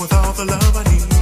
with all the love I need.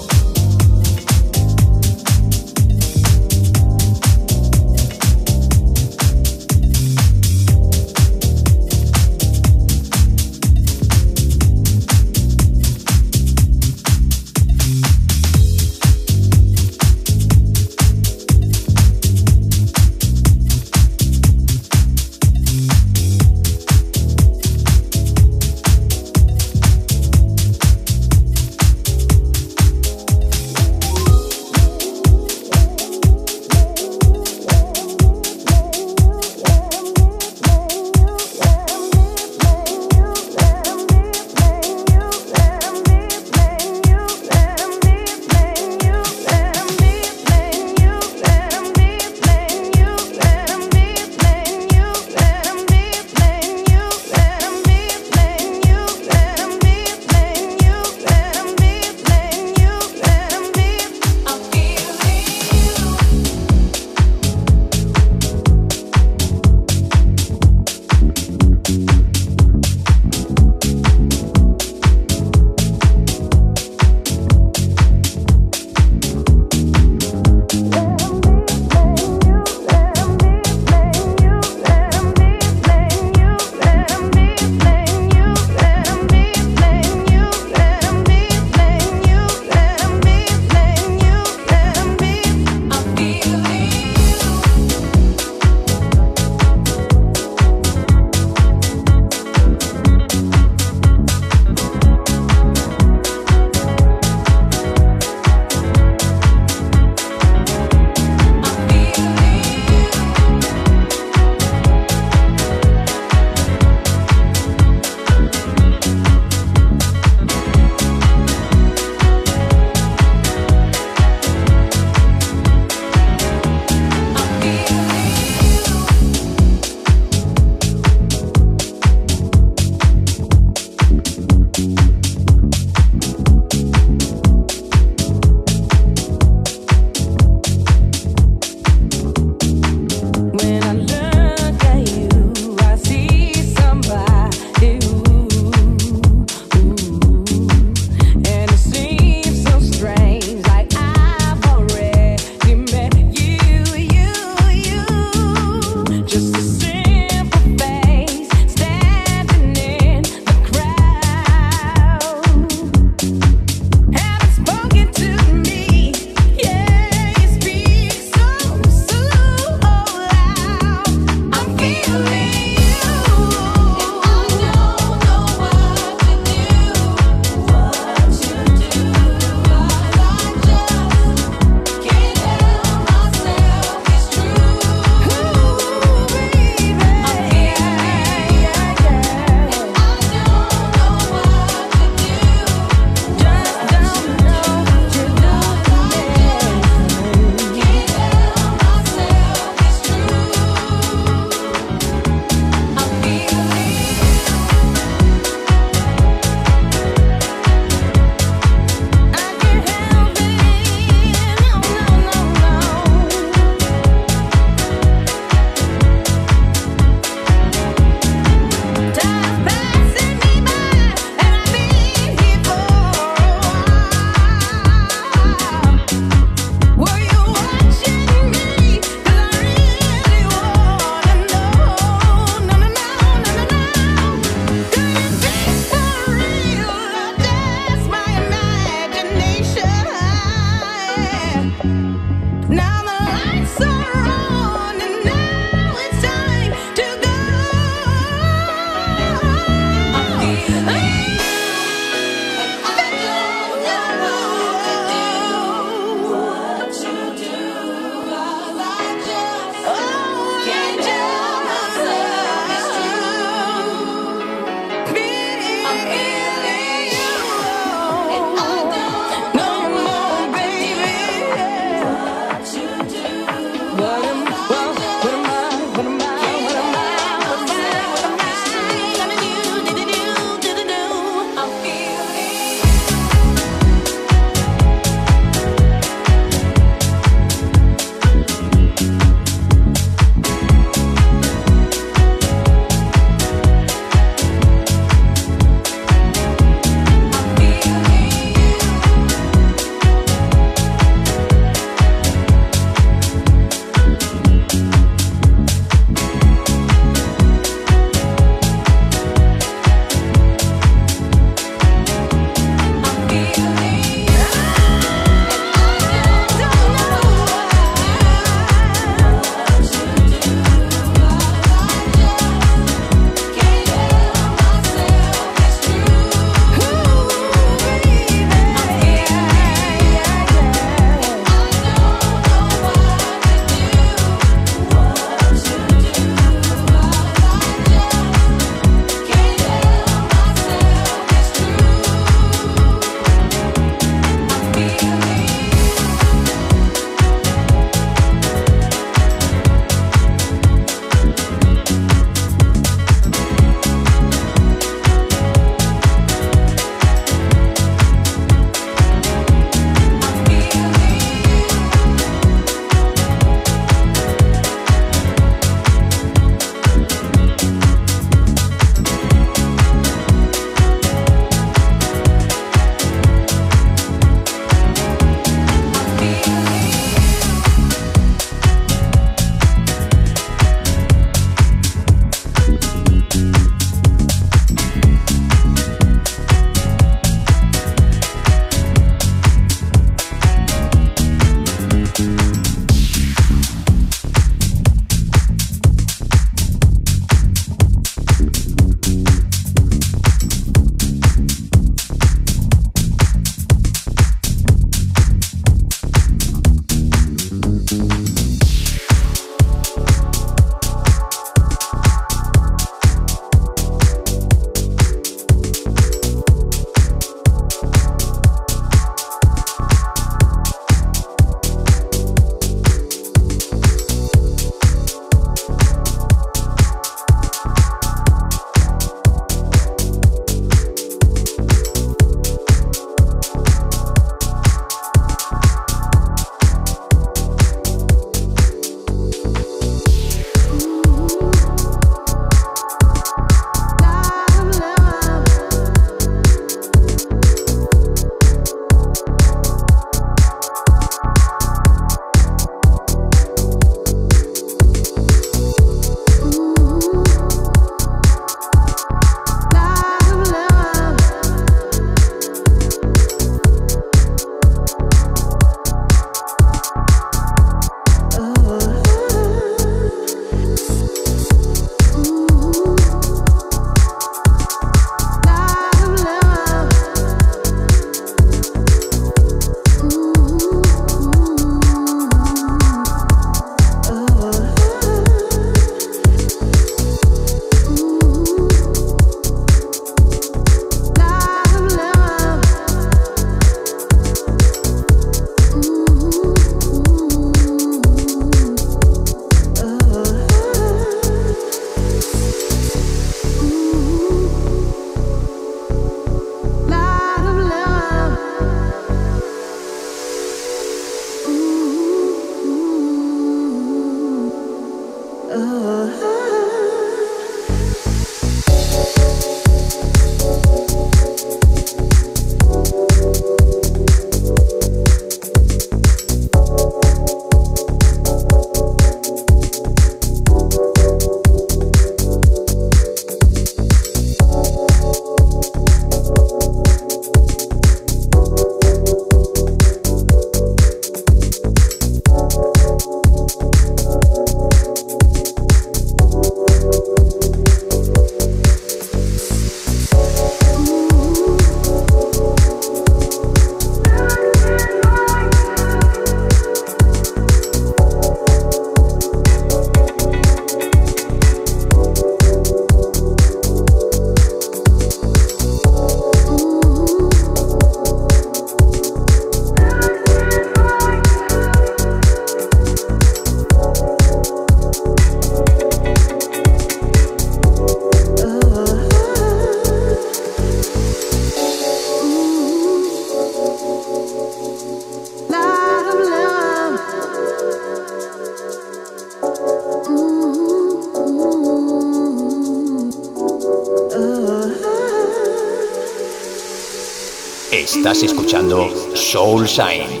Estás escuchando Soul Shine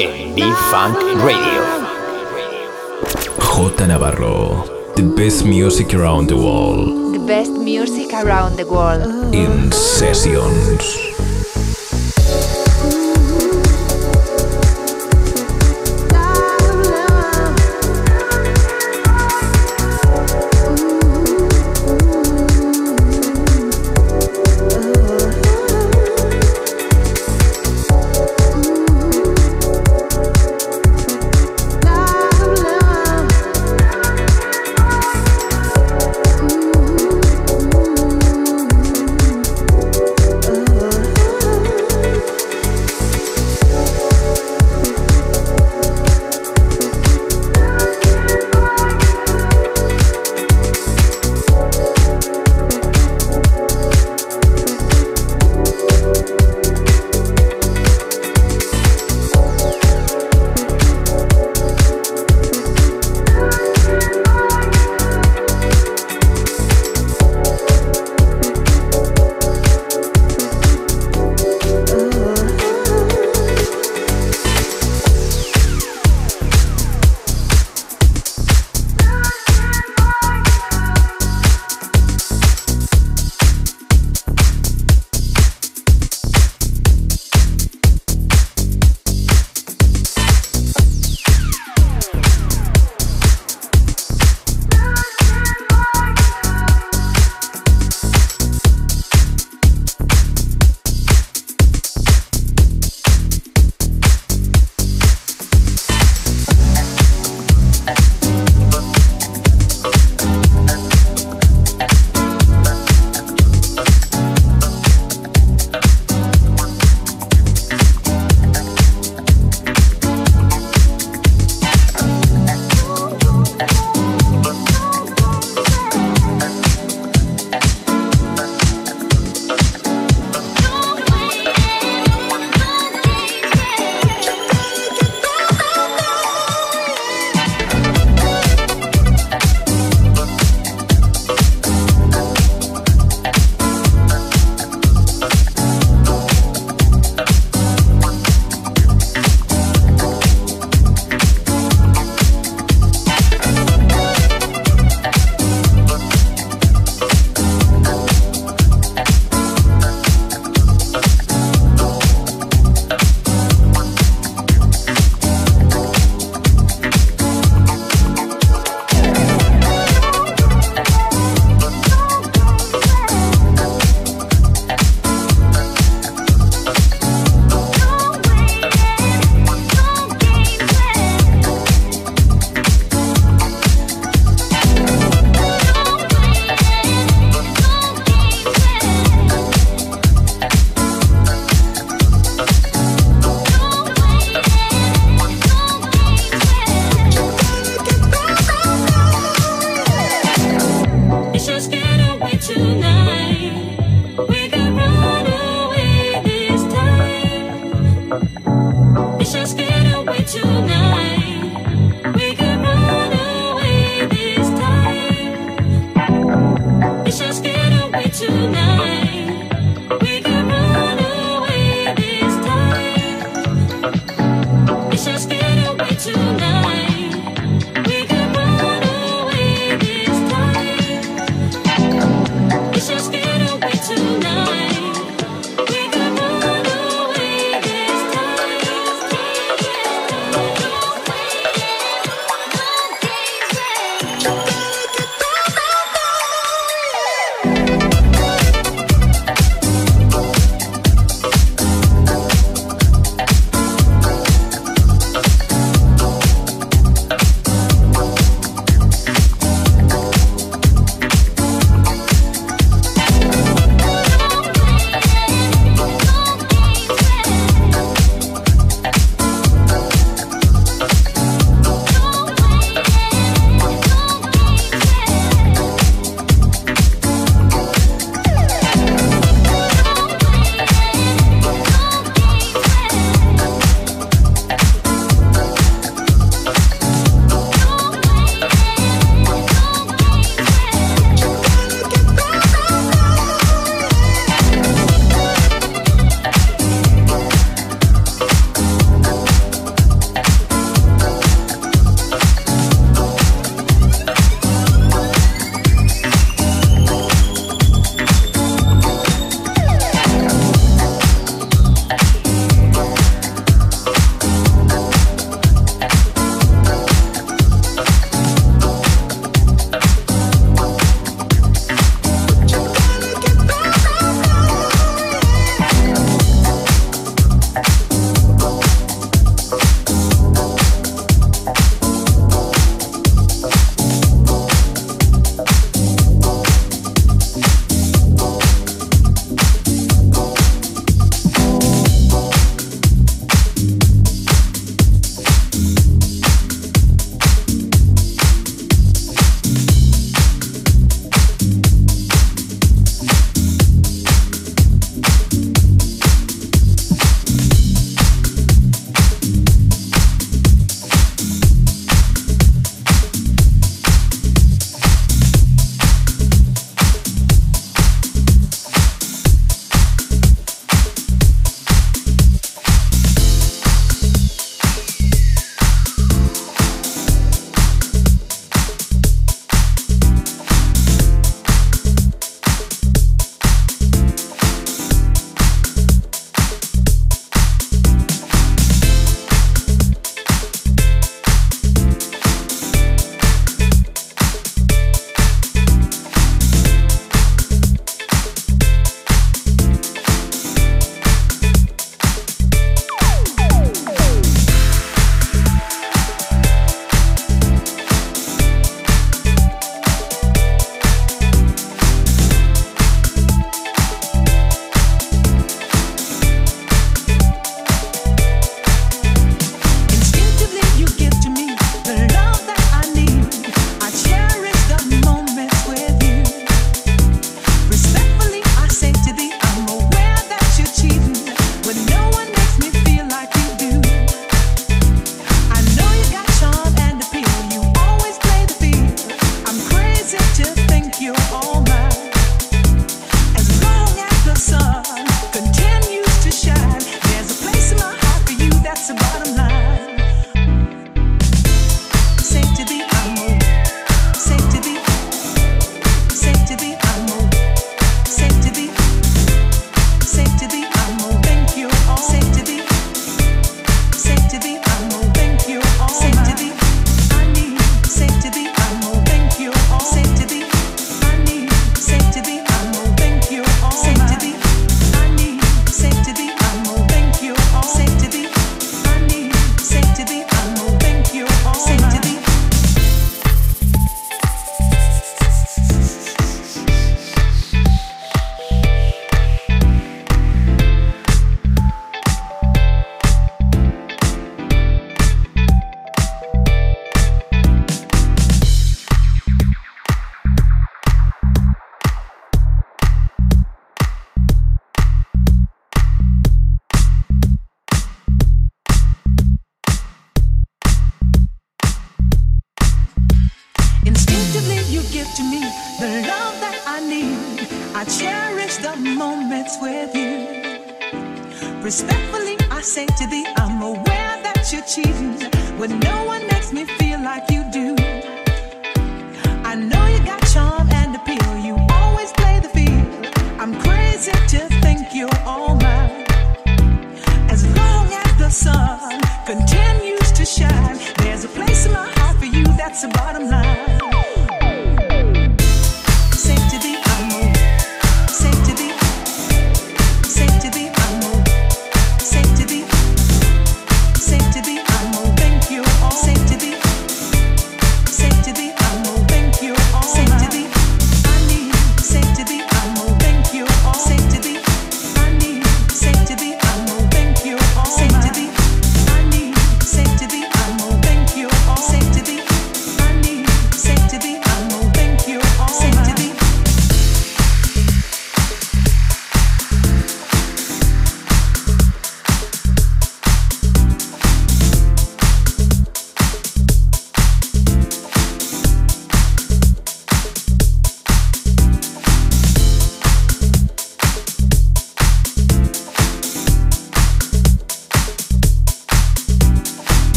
en B-Funk Radio. J Navarro, the best music around the world. The best music around the world. In sessions.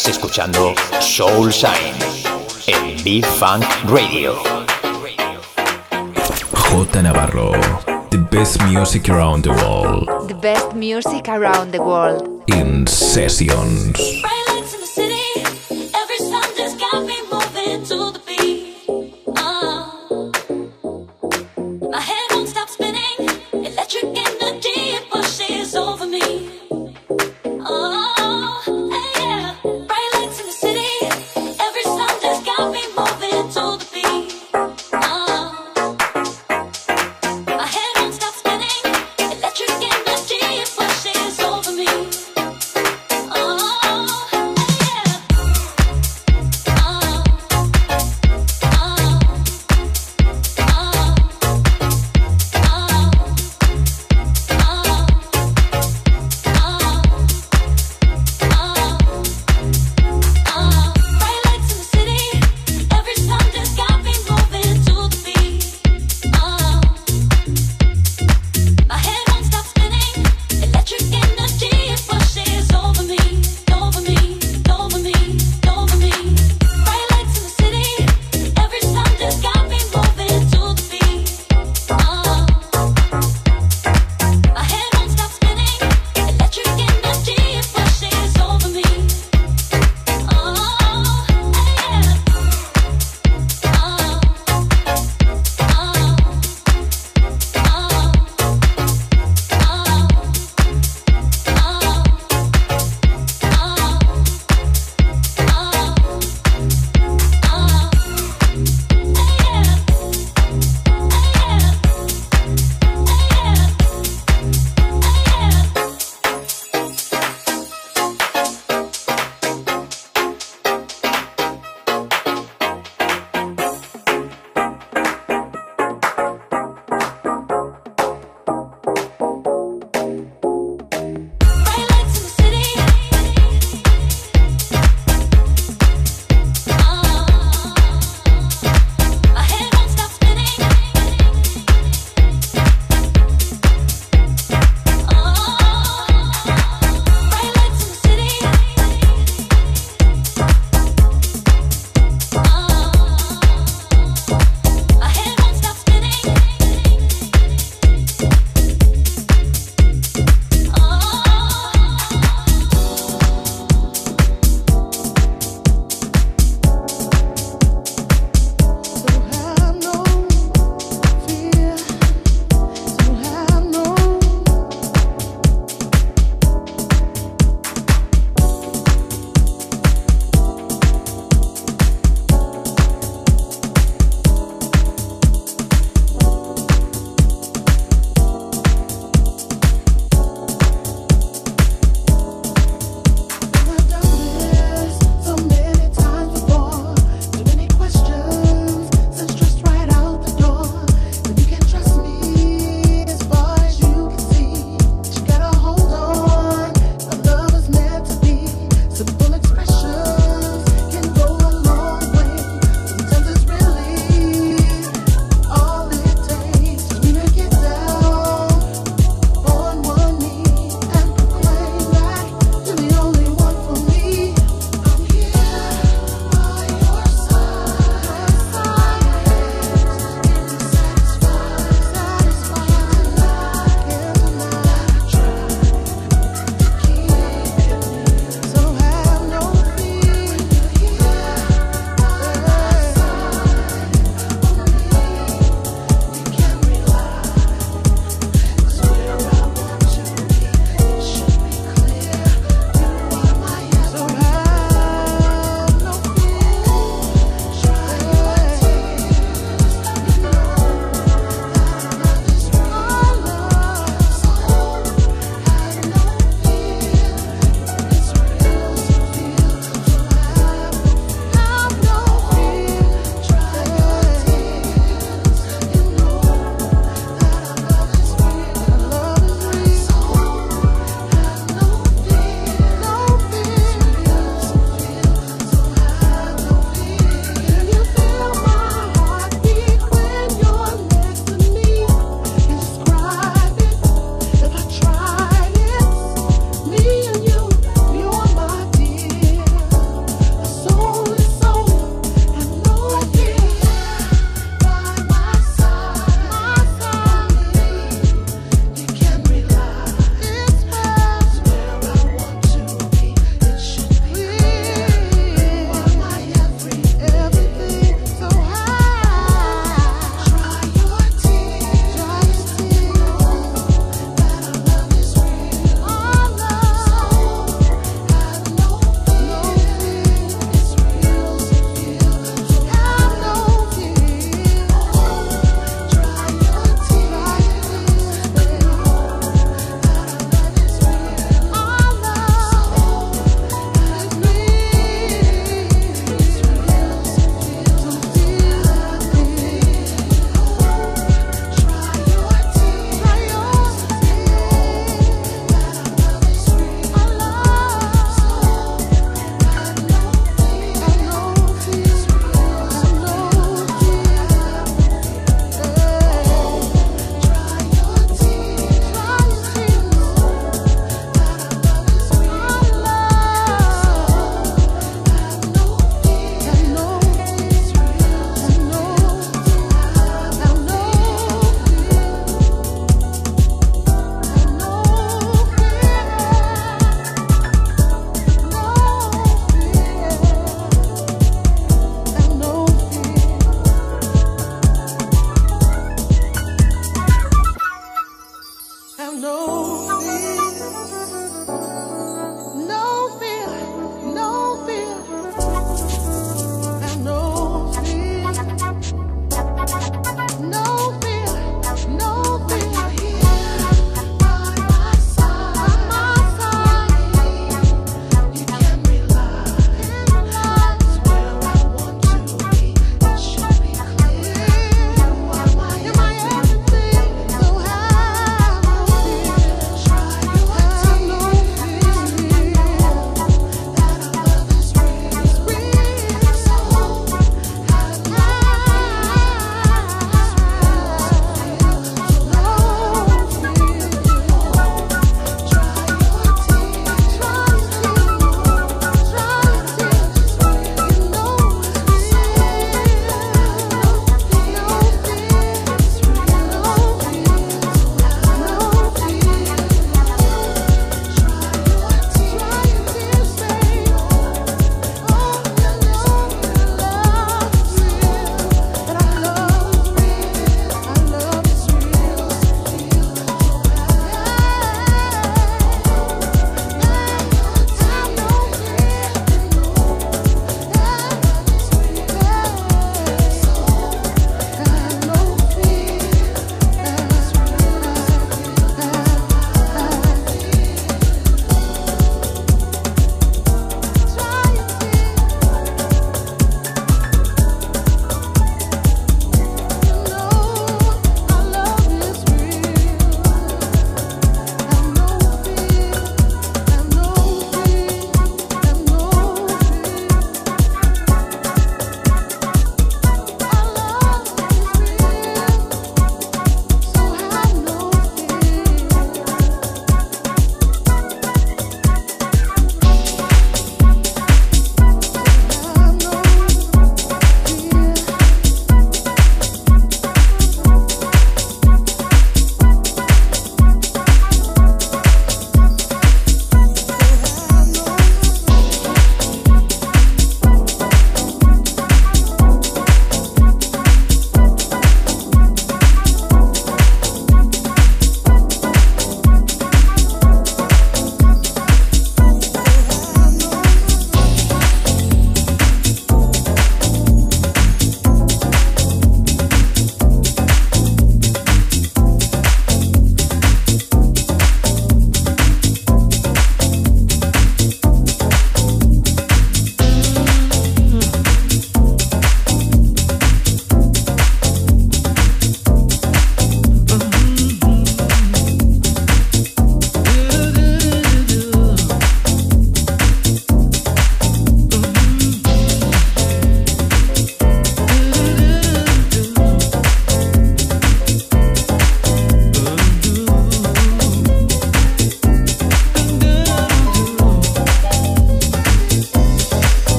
Estás escuchando Soul Sign en B-Funk Radio. J. Navarro. The best music around the world. The best music around the world. In sessions.